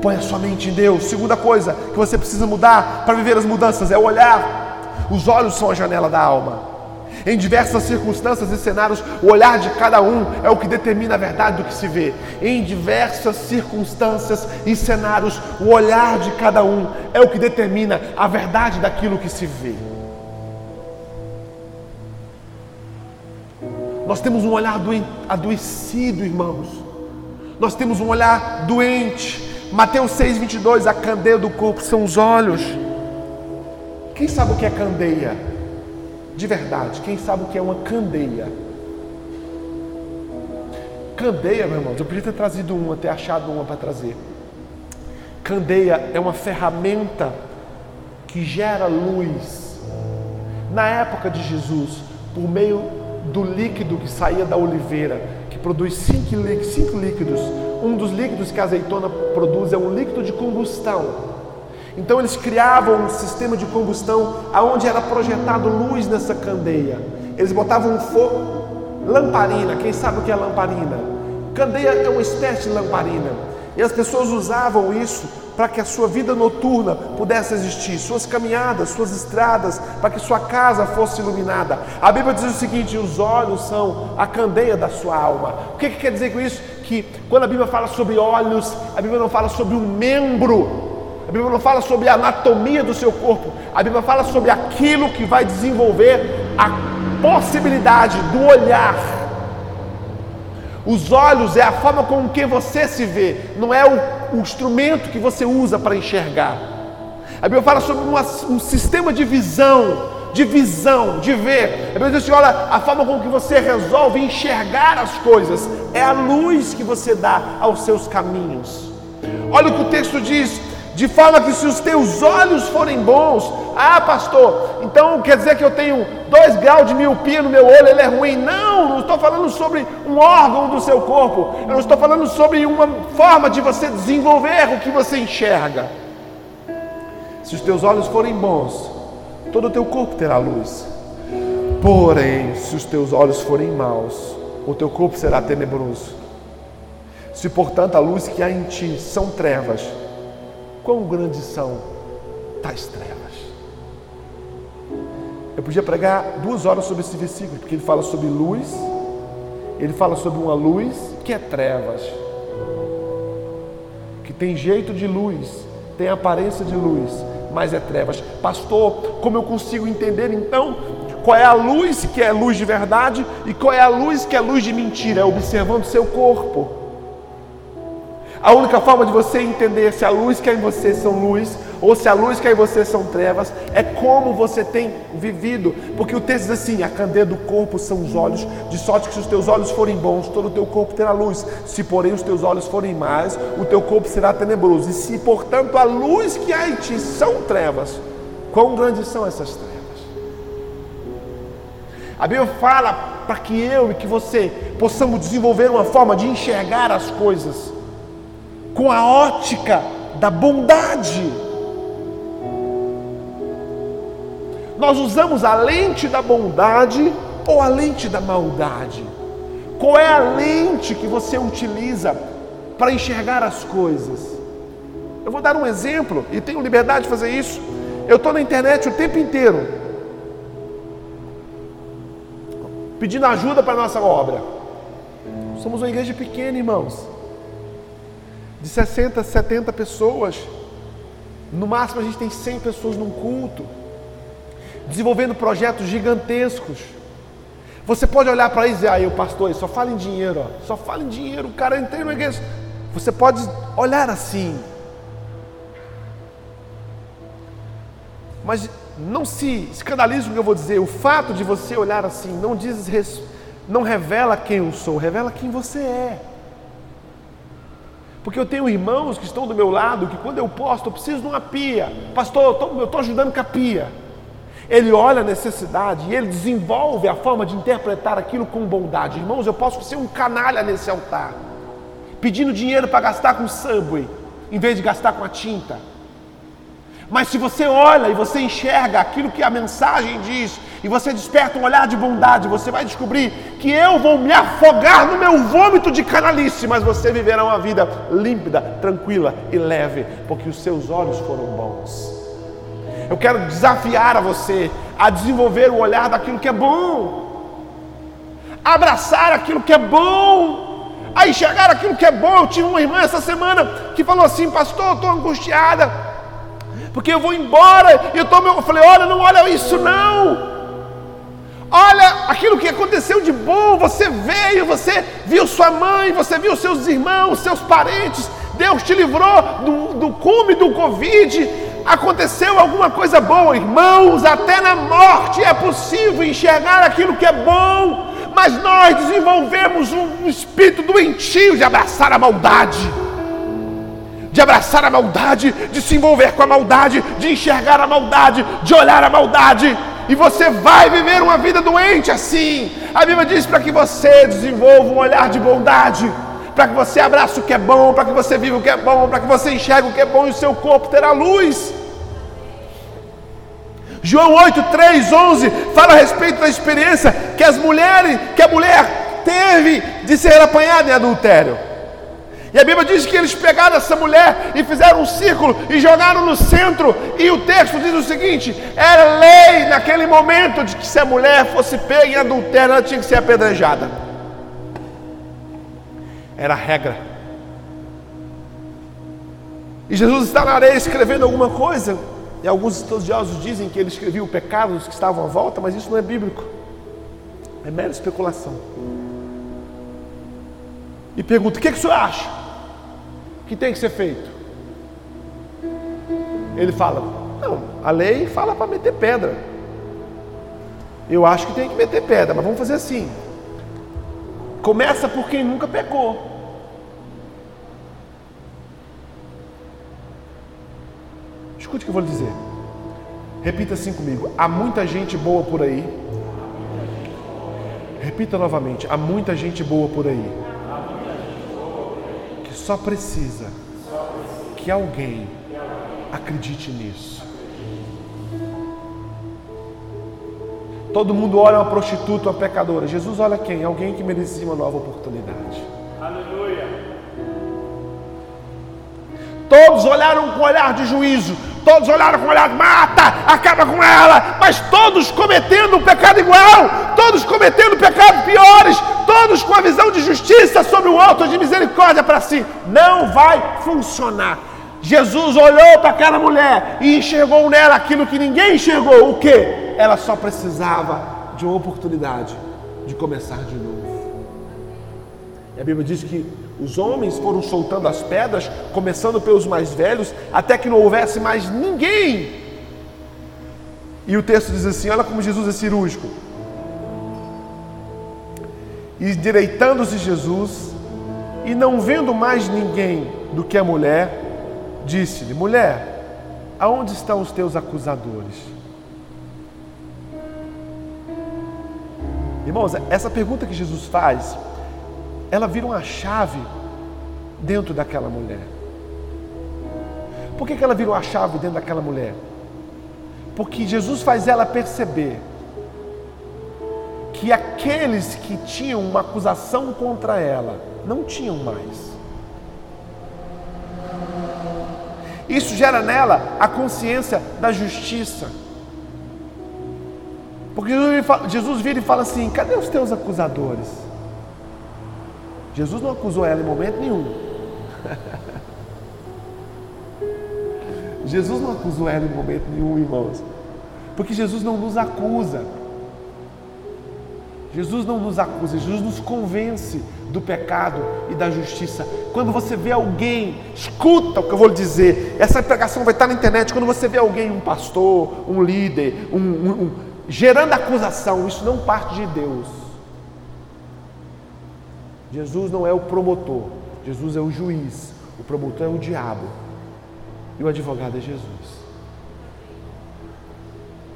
Põe a sua mente em Deus. Segunda coisa que você precisa mudar para viver as mudanças é o olhar. Os olhos são a janela da alma. Em diversas circunstâncias e cenários, o olhar de cada um é o que determina a verdade do que se vê. Em diversas circunstâncias e cenários, o olhar de cada um é o que determina a verdade daquilo que se vê. Nós temos um olhar adoecido, irmãos. Nós temos um olhar doente. Mateus 6, 22, a candeia do corpo são os olhos. Quem sabe o que é candeia? De verdade, quem sabe o que é uma candeia? Candeia, meu irmão, eu podia ter trazido uma, ter achado uma para trazer. Candeia é uma ferramenta que gera luz. Na época de Jesus, por meio do líquido que saía da oliveira, que produz cinco líquidos, um dos líquidos que a azeitona produz é um líquido de combustão. Então eles criavam um sistema de combustão aonde era projetado luz nessa candeia. Eles botavam um fogo, lamparina. Quem sabe o que é lamparina? Candeia é uma espécie de lamparina. E as pessoas usavam isso para que a sua vida noturna pudesse existir, suas caminhadas, suas estradas, para que sua casa fosse iluminada. A Bíblia diz o seguinte: os olhos são a candeia da sua alma. O que, que quer dizer com isso? Que quando a Bíblia fala sobre olhos, a Bíblia não fala sobre um membro a Bíblia não fala sobre a anatomia do seu corpo. A Bíblia fala sobre aquilo que vai desenvolver a possibilidade do olhar. Os olhos é a forma com que você se vê, não é o, o instrumento que você usa para enxergar. A Bíblia fala sobre uma, um sistema de visão, de visão, de ver. A Bíblia diz assim: olha, a forma com que você resolve enxergar as coisas é a luz que você dá aos seus caminhos. Olha o que o texto diz de forma que se os teus olhos forem bons, ah, pastor, então quer dizer que eu tenho dois graus de miopia no meu olho, ele é ruim. Não, não estou falando sobre um órgão do seu corpo, eu não estou falando sobre uma forma de você desenvolver o que você enxerga. Se os teus olhos forem bons, todo o teu corpo terá luz. Porém, se os teus olhos forem maus, o teu corpo será tenebroso. Se, portanto, a luz que há em ti são trevas, quão grandes são tais trevas. Eu podia pregar duas horas sobre esse versículo, porque ele fala sobre luz, ele fala sobre uma luz que é trevas, que tem jeito de luz, tem aparência de luz, mas é trevas. Pastor, como eu consigo entender então qual é a luz que é luz de verdade e qual é a luz que é luz de mentira? É observando seu corpo. A única forma de você entender se a luz que é em você são luz ou se a luz que é em você são trevas é como você tem vivido. Porque o texto diz assim: a candeia do corpo são os olhos, de sorte que se os teus olhos forem bons, todo o teu corpo terá luz. Se, porém, os teus olhos forem mais, o teu corpo será tenebroso. E se, portanto, a luz que há em ti são trevas, quão grandes são essas trevas? A Bíblia fala para que eu e que você possamos desenvolver uma forma de enxergar as coisas com a ótica da bondade. Nós usamos a lente da bondade ou a lente da maldade? Qual é a lente que você utiliza para enxergar as coisas? Eu vou dar um exemplo e tenho liberdade de fazer isso. Eu estou na internet o tempo inteiro, pedindo ajuda para a nossa obra. Somos uma igreja pequena, irmãos de 60, 70 pessoas. No máximo a gente tem 100 pessoas num culto. Desenvolvendo projetos gigantescos. Você pode olhar para eles e dizer, aí o pastor, só fala em dinheiro, ó. só fala em dinheiro, o cara entrou na igreja. Você pode olhar assim. Mas não se escandalize com o que eu vou dizer. O fato de você olhar assim não diz não revela quem eu sou, revela quem você é. Porque eu tenho irmãos que estão do meu lado que quando eu posto, eu preciso de uma pia. Pastor, eu estou ajudando com a pia. Ele olha a necessidade e ele desenvolve a forma de interpretar aquilo com bondade. Irmãos, eu posso ser um canalha nesse altar, pedindo dinheiro para gastar com subway, em vez de gastar com a tinta. Mas se você olha e você enxerga aquilo que a mensagem diz, e você desperta um olhar de bondade, você vai descobrir que eu vou me afogar no meu vômito de canalice, mas você viverá uma vida límpida, tranquila e leve, porque os seus olhos foram bons. Eu quero desafiar a você a desenvolver o olhar daquilo que é bom, abraçar aquilo que é bom, a enxergar aquilo que é bom. Eu tive uma irmã essa semana que falou assim: Pastor, estou angustiada, porque eu vou embora. Eu, tô, eu falei: Olha, não olha isso não. Olha aquilo que aconteceu de bom. Você veio, você viu sua mãe, você viu seus irmãos, seus parentes. Deus te livrou do, do cume do Covid aconteceu alguma coisa boa, irmãos, até na morte é possível enxergar aquilo que é bom, mas nós desenvolvemos um espírito doentio de abraçar a maldade, de abraçar a maldade, de se envolver com a maldade, de enxergar a maldade, de olhar a maldade. E você vai viver uma vida doente assim. A Bíblia diz para que você desenvolva um olhar de bondade para que você abrace o que é bom, para que você viva o que é bom, para que você enxergue o que é bom e o seu corpo terá luz. João 8, 3, 11 fala a respeito da experiência que as mulheres, que a mulher teve de ser apanhada em adultério. E a Bíblia diz que eles pegaram essa mulher e fizeram um círculo e jogaram no centro. E o texto diz o seguinte: era lei naquele momento de que se a mulher fosse pega em adultério, ela tinha que ser apedrejada. Era a regra. E Jesus está na areia escrevendo alguma coisa. E alguns estudiosos dizem que ele escrevia o pecado dos que estavam à volta, mas isso não é bíblico. É mera especulação. E pergunta: o que, que o senhor acha que tem que ser feito? Ele fala: não, a lei fala para meter pedra. Eu acho que tem que meter pedra, mas vamos fazer assim. Começa por quem nunca pecou. Escute o que eu vou lhe dizer. Repita assim comigo: há muita gente boa por aí. Repita novamente: há muita gente boa por aí. Só precisa que alguém acredite nisso. Todo mundo olha uma prostituta, uma pecadora. Jesus olha quem? Alguém que merecia uma nova oportunidade. Todos olharam com olhar de juízo, Todos olharam com olhar, mata, acaba com ela, mas todos cometendo um pecado igual, todos cometendo pecados piores, todos com a visão de justiça sobre o alto de misericórdia para si. Não vai funcionar. Jesus olhou para aquela mulher e enxergou nela aquilo que ninguém enxergou. O que? Ela só precisava de uma oportunidade de começar de novo. E a Bíblia diz que os homens foram soltando as pedras, começando pelos mais velhos, até que não houvesse mais ninguém. E o texto diz assim: olha como Jesus é cirúrgico. E direitando-se Jesus, e não vendo mais ninguém do que a mulher, disse-lhe: Mulher, aonde estão os teus acusadores? Irmãos, essa pergunta que Jesus faz ela vira uma chave dentro daquela mulher. Por que, que ela vira uma chave dentro daquela mulher? Porque Jesus faz ela perceber que aqueles que tinham uma acusação contra ela não tinham mais. Isso gera nela a consciência da justiça. Porque Jesus vira e fala assim: cadê os teus acusadores? Jesus não acusou ela em momento nenhum. Jesus não acusou ela em momento nenhum, irmãos. Porque Jesus não nos acusa. Jesus não nos acusa, Jesus nos convence do pecado e da justiça. Quando você vê alguém, escuta o que eu vou lhe dizer. Essa pregação vai estar na internet. Quando você vê alguém, um pastor, um líder, um, um, um, gerando acusação, isso não parte de Deus. Jesus não é o promotor, Jesus é o juiz. O promotor é o diabo e o advogado é Jesus.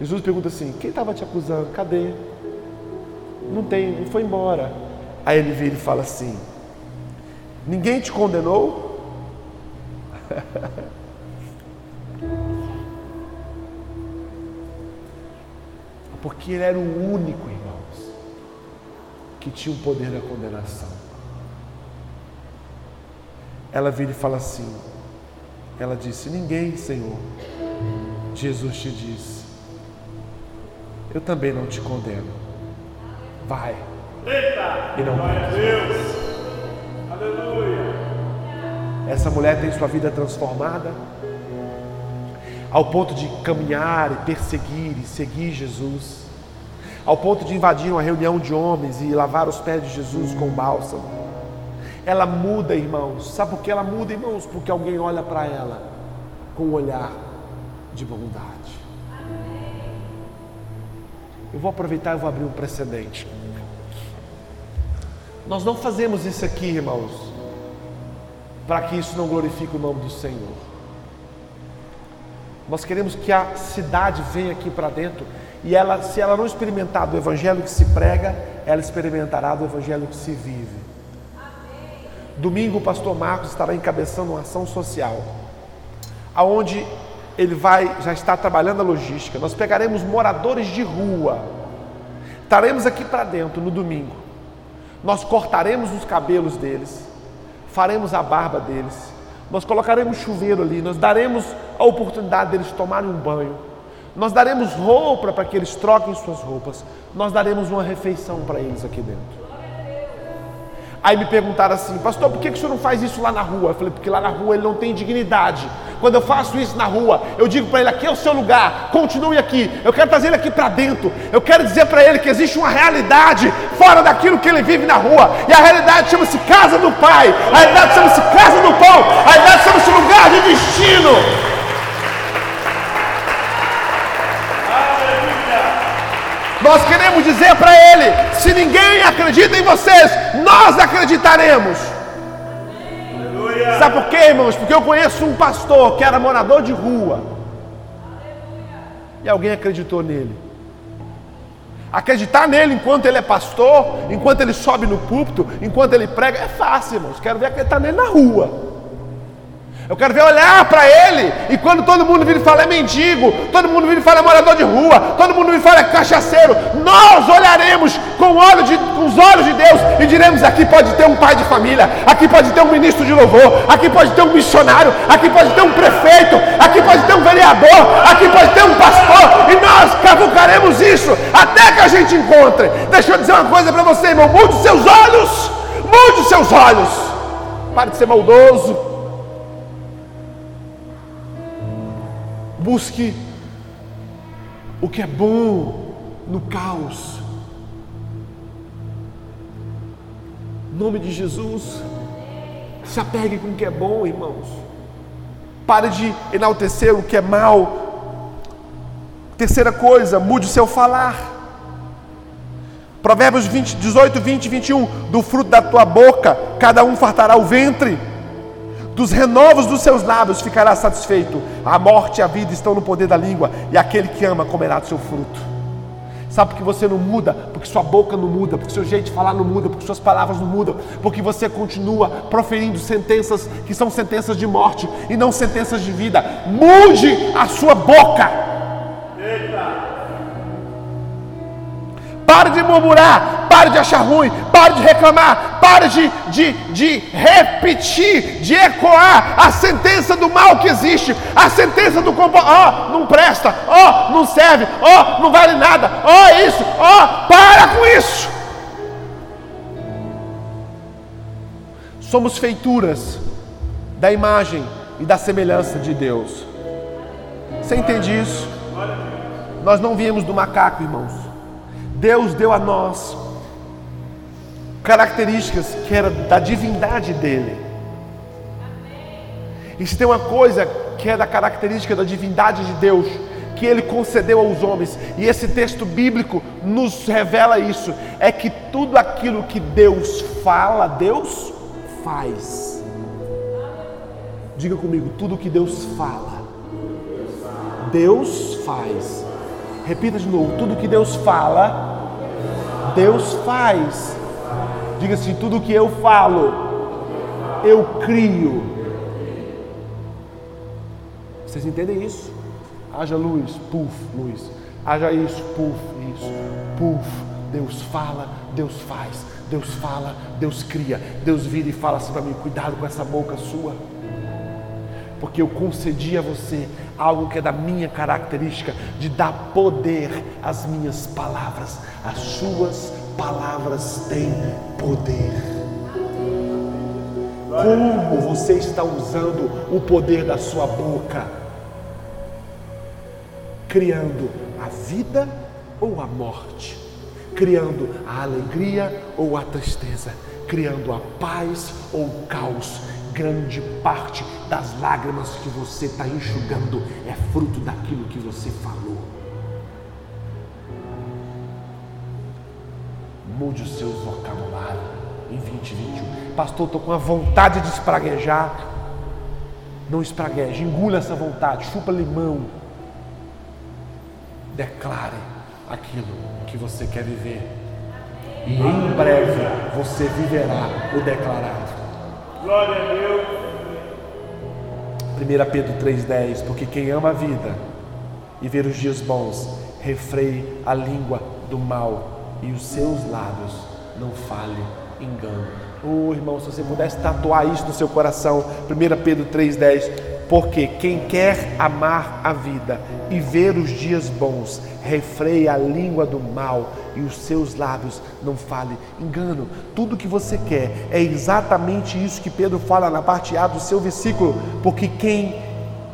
Jesus pergunta assim: quem estava te acusando? Cadê? Não tem, não foi embora. Aí ele vira e fala assim: Ninguém te condenou? Porque ele era o único, irmãos, que tinha o poder da condenação. Ela vira e fala assim: Ela disse: Ninguém, Senhor. Jesus te disse: Eu também não te condeno. Vai Eita! e não Glória a Deus! Aleluia! Essa mulher tem sua vida transformada ao ponto de caminhar e perseguir e seguir Jesus, ao ponto de invadir uma reunião de homens e lavar os pés de Jesus com bálsamo. Ela muda, irmãos. Sabe por que ela muda, irmãos? Porque alguém olha para ela com um olhar de bondade. Eu vou aproveitar e vou abrir um precedente. Nós não fazemos isso aqui, irmãos, para que isso não glorifique o nome do Senhor. Nós queremos que a cidade venha aqui para dentro e ela, se ela não experimentar do evangelho que se prega, ela experimentará do evangelho que se vive. Domingo o pastor Marcos estará encabeçando uma ação social, aonde ele vai já está trabalhando a logística. Nós pegaremos moradores de rua, estaremos aqui para dentro no domingo. Nós cortaremos os cabelos deles, faremos a barba deles, nós colocaremos chuveiro ali, nós daremos a oportunidade deles tomarem um banho, nós daremos roupa para que eles troquem suas roupas, nós daremos uma refeição para eles aqui dentro. Aí me perguntaram assim, pastor, por que, que o senhor não faz isso lá na rua? Eu falei, porque lá na rua ele não tem dignidade. Quando eu faço isso na rua, eu digo para ele: aqui é o seu lugar, continue aqui. Eu quero trazer ele aqui para dentro. Eu quero dizer para ele que existe uma realidade fora daquilo que ele vive na rua. E a realidade chama-se casa do Pai, a realidade chama-se casa do pão, a realidade chama-se lugar de destino. Nós queremos dizer para ele: se ninguém acredita em vocês, nós acreditaremos. Sabe por quê, irmãos? Porque eu conheço um pastor que era morador de rua. E alguém acreditou nele. Acreditar nele enquanto ele é pastor, enquanto ele sobe no púlpito, enquanto ele prega, é fácil, irmãos. Quero ver acreditar nele na rua. Eu quero ver olhar para ele e quando todo mundo vira e fala é mendigo, todo mundo vira e fala é morador de rua, todo mundo vira e fala é cachaceiro, nós olharemos com, olho de, com os olhos de Deus e diremos: aqui pode ter um pai de família, aqui pode ter um ministro de louvor, aqui pode ter um missionário, aqui pode ter um prefeito, aqui pode ter um vereador, aqui pode ter um pastor, e nós cavucaremos isso até que a gente encontre. Deixa eu dizer uma coisa para você, irmão: mude seus olhos, mude seus olhos, pare de ser maldoso. Busque o que é bom no caos. Em nome de Jesus, se apegue com o que é bom, irmãos. Pare de enaltecer o que é mal. Terceira coisa, mude o seu falar. Provérbios 20, 18, 20 e 21. Do fruto da tua boca, cada um fartará o ventre dos renovos dos seus lábios ficará satisfeito. A morte e a vida estão no poder da língua, e aquele que ama comerá do seu fruto. Sabe que você não muda? Porque sua boca não muda, porque seu jeito de falar não muda, porque suas palavras não mudam, porque você continua proferindo sentenças que são sentenças de morte e não sentenças de vida. Mude a sua boca. Pare de murmurar, pare de achar ruim, pare de reclamar, pare de, de, de repetir, de ecoar a sentença do mal que existe, a sentença do. Ó, oh, não presta, ó, oh, não serve, ó, oh, não vale nada, ó, oh, isso, ó, para com isso. Somos feituras da imagem e da semelhança de Deus. Você entende isso? Nós não viemos do macaco, irmãos. Deus deu a nós características que era da divindade dele. E se tem uma coisa que é da característica da divindade de Deus, que ele concedeu aos homens, e esse texto bíblico nos revela isso, é que tudo aquilo que Deus fala, Deus faz. Diga comigo, tudo que Deus fala, Deus faz. Repita de novo, tudo que Deus fala, Deus faz. Diga assim: tudo que eu falo, eu crio. Vocês entendem isso? Haja luz, puf, luz. Haja isso, puf, isso, puf. Deus fala, Deus faz. Deus fala, Deus cria. Deus vira e fala assim para mim: cuidado com essa boca sua. Porque eu concedi a você algo que é da minha característica, de dar poder às minhas palavras. As suas palavras têm poder. Como você está usando o poder da sua boca? Criando a vida ou a morte? Criando a alegria ou a tristeza? Criando a paz ou o caos? Grande parte das lágrimas que você está enxugando é fruto daquilo que você falou. Mude os seus vocabulários em 2021. Pastor, estou com a vontade de espraguejar. Não espragueje, engula essa vontade, chupa limão. Declare aquilo que você quer viver. E em breve você viverá o declarado. Glória a Deus. 1 Pedro 3,10 Porque quem ama a vida e ver os dias bons, refreie a língua do mal e os seus lábios não fale engano. Oh, irmão, se você pudesse tatuar isso no seu coração, 1 Pedro 3,10. Porque quem quer amar a vida e ver os dias bons, refreie a língua do mal e os seus lábios não fale engano. Tudo que você quer é exatamente isso que Pedro fala na parte A do seu versículo. Porque quem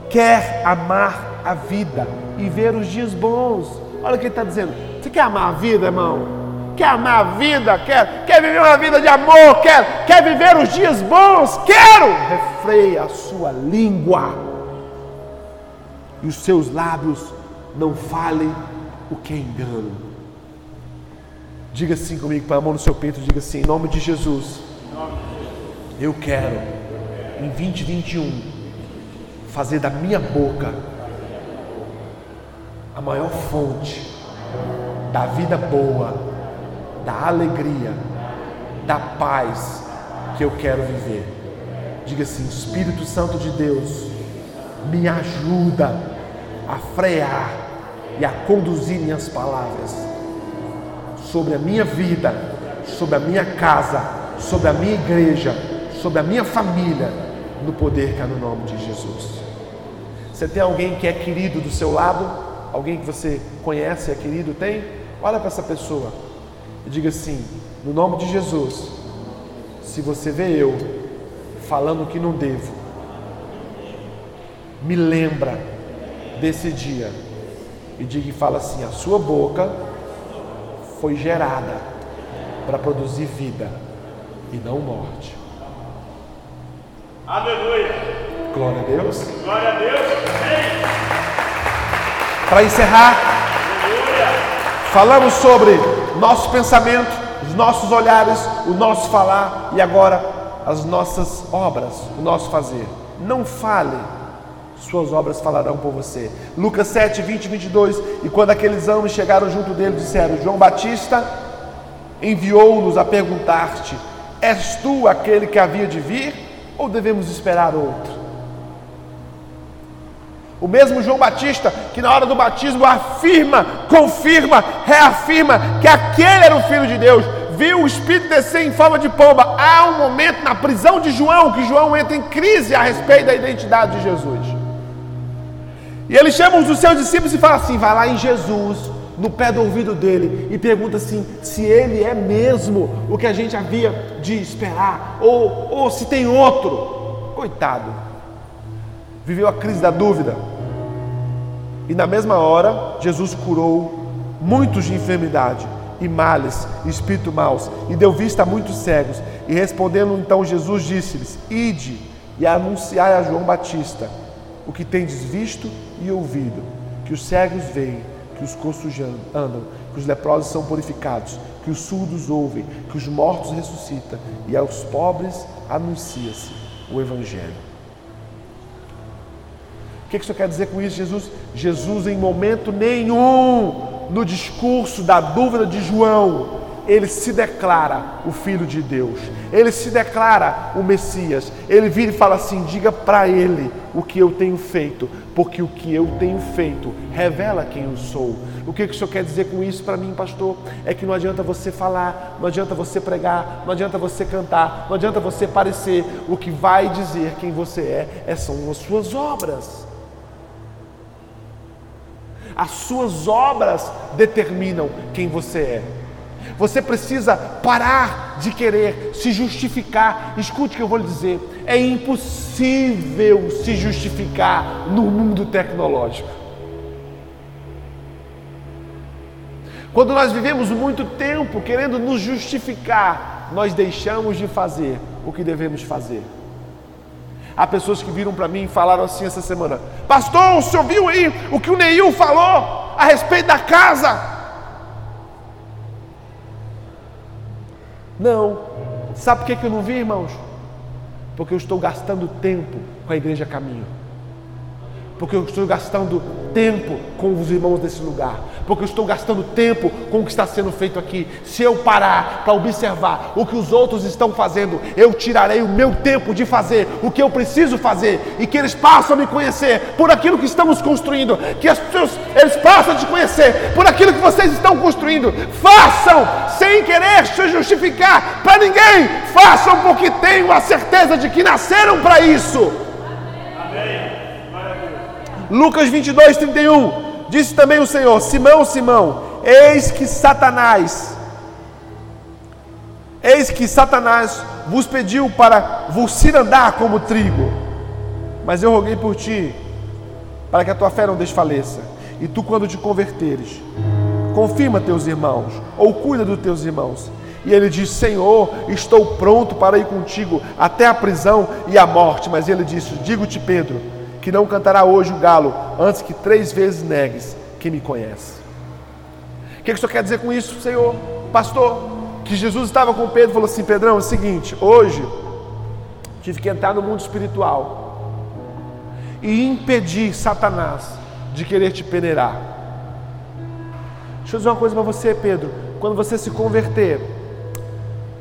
quer amar a vida e ver os dias bons, olha o que ele está dizendo. Você quer amar a vida, irmão? Quer amar a vida, quer, quer viver uma vida de amor, quer, quer viver os dias bons, quero. Refreia a sua língua e os seus lábios não falem o que é engano. Diga assim comigo, põe a mão no seu peito, diga assim, em nome de Jesus, eu quero em 2021 fazer da minha boca a maior fonte da vida boa da alegria, da paz que eu quero viver. Diga assim: Espírito Santo de Deus, me ajuda a frear e a conduzir minhas palavras sobre a minha vida, sobre a minha casa, sobre a minha igreja, sobre a minha família, no poder que há no nome de Jesus. Você tem alguém que é querido do seu lado? Alguém que você conhece, é querido? Tem? Olha para essa pessoa e diga assim: no nome de Jesus, se você vê eu falando que não devo, me lembra desse dia e diga e fala assim: a sua boca foi gerada para produzir vida e não morte. Aleluia. Glória a Deus. Glória a Deus. Para encerrar, falamos sobre nosso pensamento, os nossos olhares, o nosso falar e agora as nossas obras, o nosso fazer. Não fale, suas obras falarão por você. Lucas 7, 20 e 22. E quando aqueles homens chegaram junto dele, disseram: João Batista enviou-nos a perguntar-te: És tu aquele que havia de vir ou devemos esperar outro? O mesmo João Batista, que na hora do batismo afirma, confirma, reafirma que aquele era o Filho de Deus, viu o Espírito descer em forma de pomba. Há um momento na prisão de João que João entra em crise a respeito da identidade de Jesus. E ele chama os dos seus discípulos e fala assim: vai lá em Jesus, no pé do ouvido dele, e pergunta assim: se ele é mesmo o que a gente havia de esperar, ou, ou se tem outro. Coitado viveu a crise da dúvida. E na mesma hora, Jesus curou muitos de enfermidade e males, espírito maus, e deu vista a muitos cegos. E respondendo então Jesus disse-lhes: Ide e anunciai a João Batista o que tendes visto e ouvido, que os cegos veem, que os coxos andam, que os leprosos são purificados, que os surdos ouvem, que os mortos ressuscitam, e aos pobres anuncia-se o Evangelho. O que, que isso quer dizer com isso, Jesus? Jesus, em momento nenhum, no discurso da dúvida de João, ele se declara o Filho de Deus, ele se declara o Messias. Ele vira e fala assim: diga para ele o que eu tenho feito, porque o que eu tenho feito revela quem eu sou. O que, que o Senhor quer dizer com isso para mim, pastor? É que não adianta você falar, não adianta você pregar, não adianta você cantar, não adianta você parecer. O que vai dizer quem você é, é são as suas obras. As suas obras determinam quem você é. Você precisa parar de querer se justificar. Escute o que eu vou lhe dizer: é impossível se justificar no mundo tecnológico. Quando nós vivemos muito tempo querendo nos justificar, nós deixamos de fazer o que devemos fazer. Há pessoas que viram para mim e falaram assim essa semana: Pastor, o senhor viu aí o que o Neil falou a respeito da casa? Não. Sabe por que eu não vi, irmãos? Porque eu estou gastando tempo com a igreja caminho porque eu estou gastando tempo com os irmãos desse lugar, porque eu estou gastando tempo com o que está sendo feito aqui. Se eu parar para observar o que os outros estão fazendo, eu tirarei o meu tempo de fazer o que eu preciso fazer e que eles passem a me conhecer por aquilo que estamos construindo, que as pessoas eles passam a te conhecer por aquilo que vocês estão construindo. Façam sem querer se justificar para ninguém, façam porque tenho a certeza de que nasceram para isso. Lucas 22, 31. Disse também o Senhor: Simão, Simão, eis que Satanás, eis que Satanás vos pediu para vos andar como trigo, mas eu roguei por ti, para que a tua fé não desfaleça, e tu, quando te converteres, confirma teus irmãos, ou cuida dos teus irmãos. E ele diz: Senhor, estou pronto para ir contigo até a prisão e a morte. Mas ele disse: Digo-te, Pedro que não cantará hoje o galo, antes que três vezes negues que me conhece. O que, que o senhor quer dizer com isso, Senhor? Pastor, que Jesus estava com Pedro e falou assim: Pedrão, é o seguinte, hoje tive que entrar no mundo espiritual e impedir Satanás de querer te peneirar. Deixa eu dizer uma coisa para você, Pedro. Quando você se converter,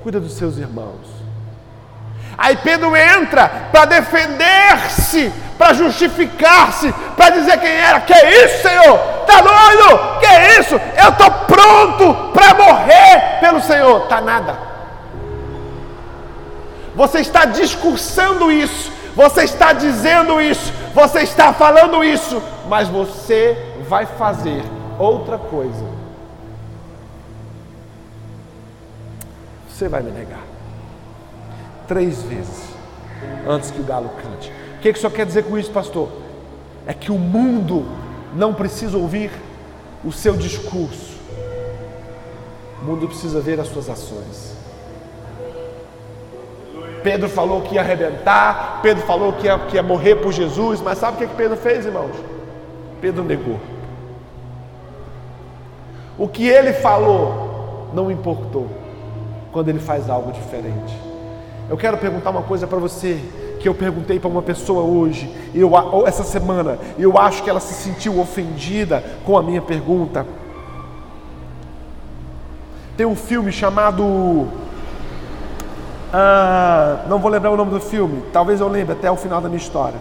cuida dos seus irmãos. Aí Pedro entra para defender-se para justificar-se, para dizer quem era. Que isso, Senhor? Tá doido? Que isso? Eu estou pronto para morrer pelo Senhor. Tá nada. Você está discursando isso, você está dizendo isso, você está falando isso, mas você vai fazer outra coisa. Você vai me negar três vezes antes que o galo cante. Que, que o senhor quer dizer com isso, pastor? É que o mundo não precisa ouvir o seu discurso, o mundo precisa ver as suas ações. Pedro falou que ia arrebentar, Pedro falou que ia, que ia morrer por Jesus, mas sabe o que, que Pedro fez, irmãos? Pedro negou. O que ele falou não importou quando ele faz algo diferente. Eu quero perguntar uma coisa para você que eu perguntei para uma pessoa hoje, eu, essa semana, eu acho que ela se sentiu ofendida com a minha pergunta. Tem um filme chamado. Ah, não vou lembrar o nome do filme, talvez eu lembre até o final da minha história.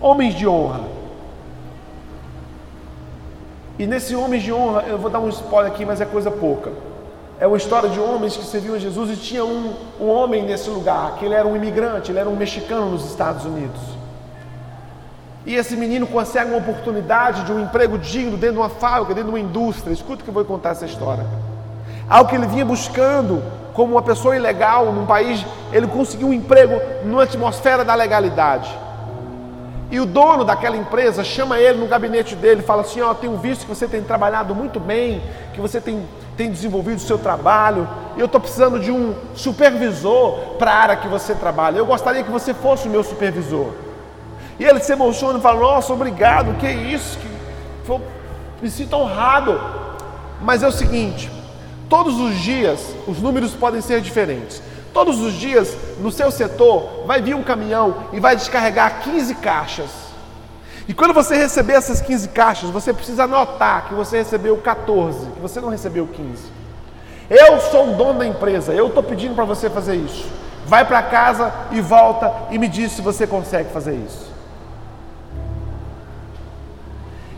Homens de Honra. E nesse Homens de Honra, eu vou dar um spoiler aqui, mas é coisa pouca. É uma história de homens que serviam a Jesus e tinha um, um homem nesse lugar, que ele era um imigrante, ele era um mexicano nos Estados Unidos. E esse menino consegue uma oportunidade de um emprego digno dentro de uma fábrica, dentro de uma indústria. Escuta que eu vou contar essa história. Algo que ele vinha buscando como uma pessoa ilegal num país, ele conseguiu um emprego numa atmosfera da legalidade. E o dono daquela empresa chama ele no gabinete dele e fala assim: Ó, oh, tenho visto que você tem trabalhado muito bem, que você tem tem desenvolvido o seu trabalho, eu estou precisando de um supervisor para a área que você trabalha. Eu gostaria que você fosse o meu supervisor. E ele se emociona e fala: Nossa, obrigado, que isso, que me sinto honrado. Mas é o seguinte: todos os dias os números podem ser diferentes. Todos os dias no seu setor vai vir um caminhão e vai descarregar 15 caixas. E quando você receber essas 15 caixas, você precisa anotar que você recebeu 14, que você não recebeu 15. Eu sou o dono da empresa, eu estou pedindo para você fazer isso. Vai para casa e volta e me diz se você consegue fazer isso.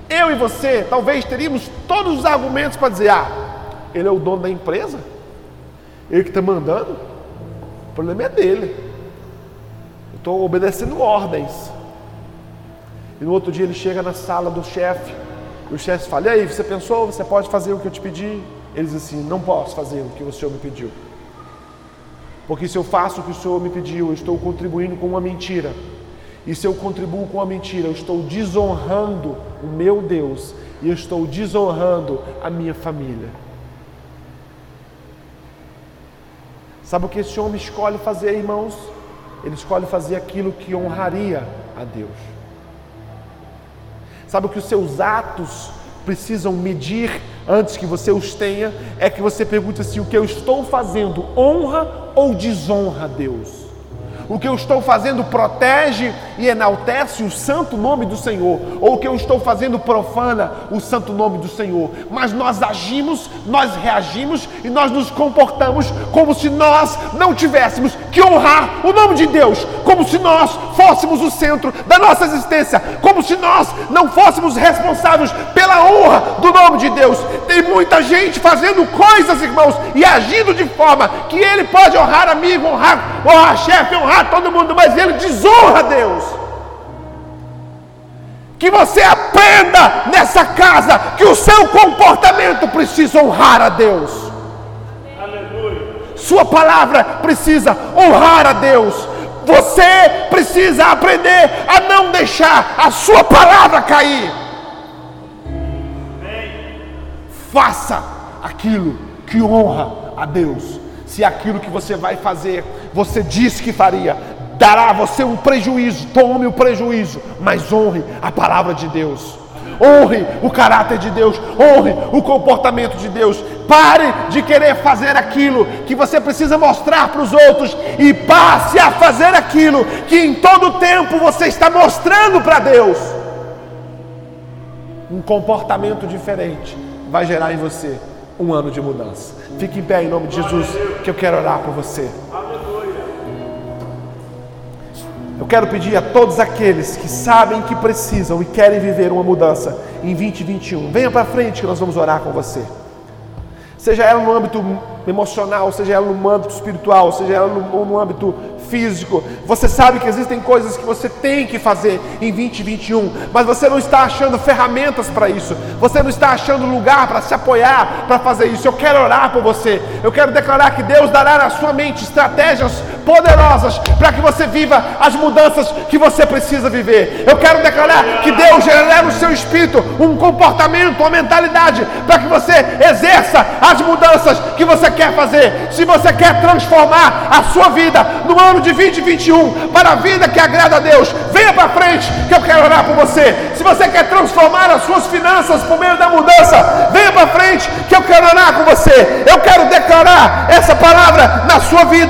Eu e você talvez teríamos todos os argumentos para dizer: ah, ele é o dono da empresa, ele que está mandando, o problema é dele. Eu estou obedecendo ordens. E no outro dia ele chega na sala do chefe, e o chefe fala: e aí, você pensou, você pode fazer o que eu te pedi? Ele diz assim: Não posso fazer o que o Senhor me pediu. Porque se eu faço o que o Senhor me pediu, eu estou contribuindo com uma mentira. E se eu contribuo com uma mentira, eu estou desonrando o meu Deus e eu estou desonrando a minha família. Sabe o que esse homem escolhe fazer, irmãos? Ele escolhe fazer aquilo que honraria a Deus. Sabe o que os seus atos precisam medir antes que você os tenha, é que você pergunte assim: o que eu estou fazendo honra ou desonra a Deus? O que eu estou fazendo protege e enaltece o santo nome do Senhor, ou o que eu estou fazendo profana o santo nome do Senhor. Mas nós agimos, nós reagimos e nós nos comportamos como se nós não tivéssemos que honrar o nome de Deus, como se nós fôssemos o centro da nossa existência, como se nós não fôssemos responsáveis pela honra do nome de Deus. Tem muita gente fazendo coisas, irmãos, e agindo de forma que ele pode honrar amigo, honrar, honrar chefe, honrar todo mundo, mas ele desonra a Deus. Que você aprenda nessa casa que o seu comportamento precisa honrar a Deus. Aleluia. Sua palavra precisa honrar a Deus. Você precisa aprender a não deixar a sua palavra cair. Faça aquilo que honra a Deus se aquilo que você vai fazer, você disse que faria, dará a você um prejuízo, tome o prejuízo, mas honre a palavra de Deus. Honre o caráter de Deus, honre o comportamento de Deus. Pare de querer fazer aquilo que você precisa mostrar para os outros e passe a fazer aquilo que em todo tempo você está mostrando para Deus. Um comportamento diferente vai gerar em você um ano de mudança. Fique em pé em nome de Jesus, que eu quero orar por você. Eu quero pedir a todos aqueles que sabem que precisam e querem viver uma mudança em 2021, venha para frente que nós vamos orar com você. Seja ela no âmbito emocional, seja ela no âmbito espiritual, seja ela no, no âmbito físico. Você sabe que existem coisas que você tem que fazer em 2021, mas você não está achando ferramentas para isso. Você não está achando lugar para se apoiar para fazer isso. Eu quero orar por você. Eu quero declarar que Deus dará na sua mente estratégias poderosas para que você viva as mudanças que você precisa viver. Eu quero declarar que Deus gerará no seu espírito um comportamento, uma mentalidade para que você exerça as mudanças que você quer fazer. Se você quer transformar a sua vida no ano de 2021 para a vida que agrada a Deus. Venha para frente que eu quero orar por você. Se você quer transformar as suas finanças por meio da mudança, venha para frente que eu quero orar com você. Eu quero declarar essa palavra na sua vida.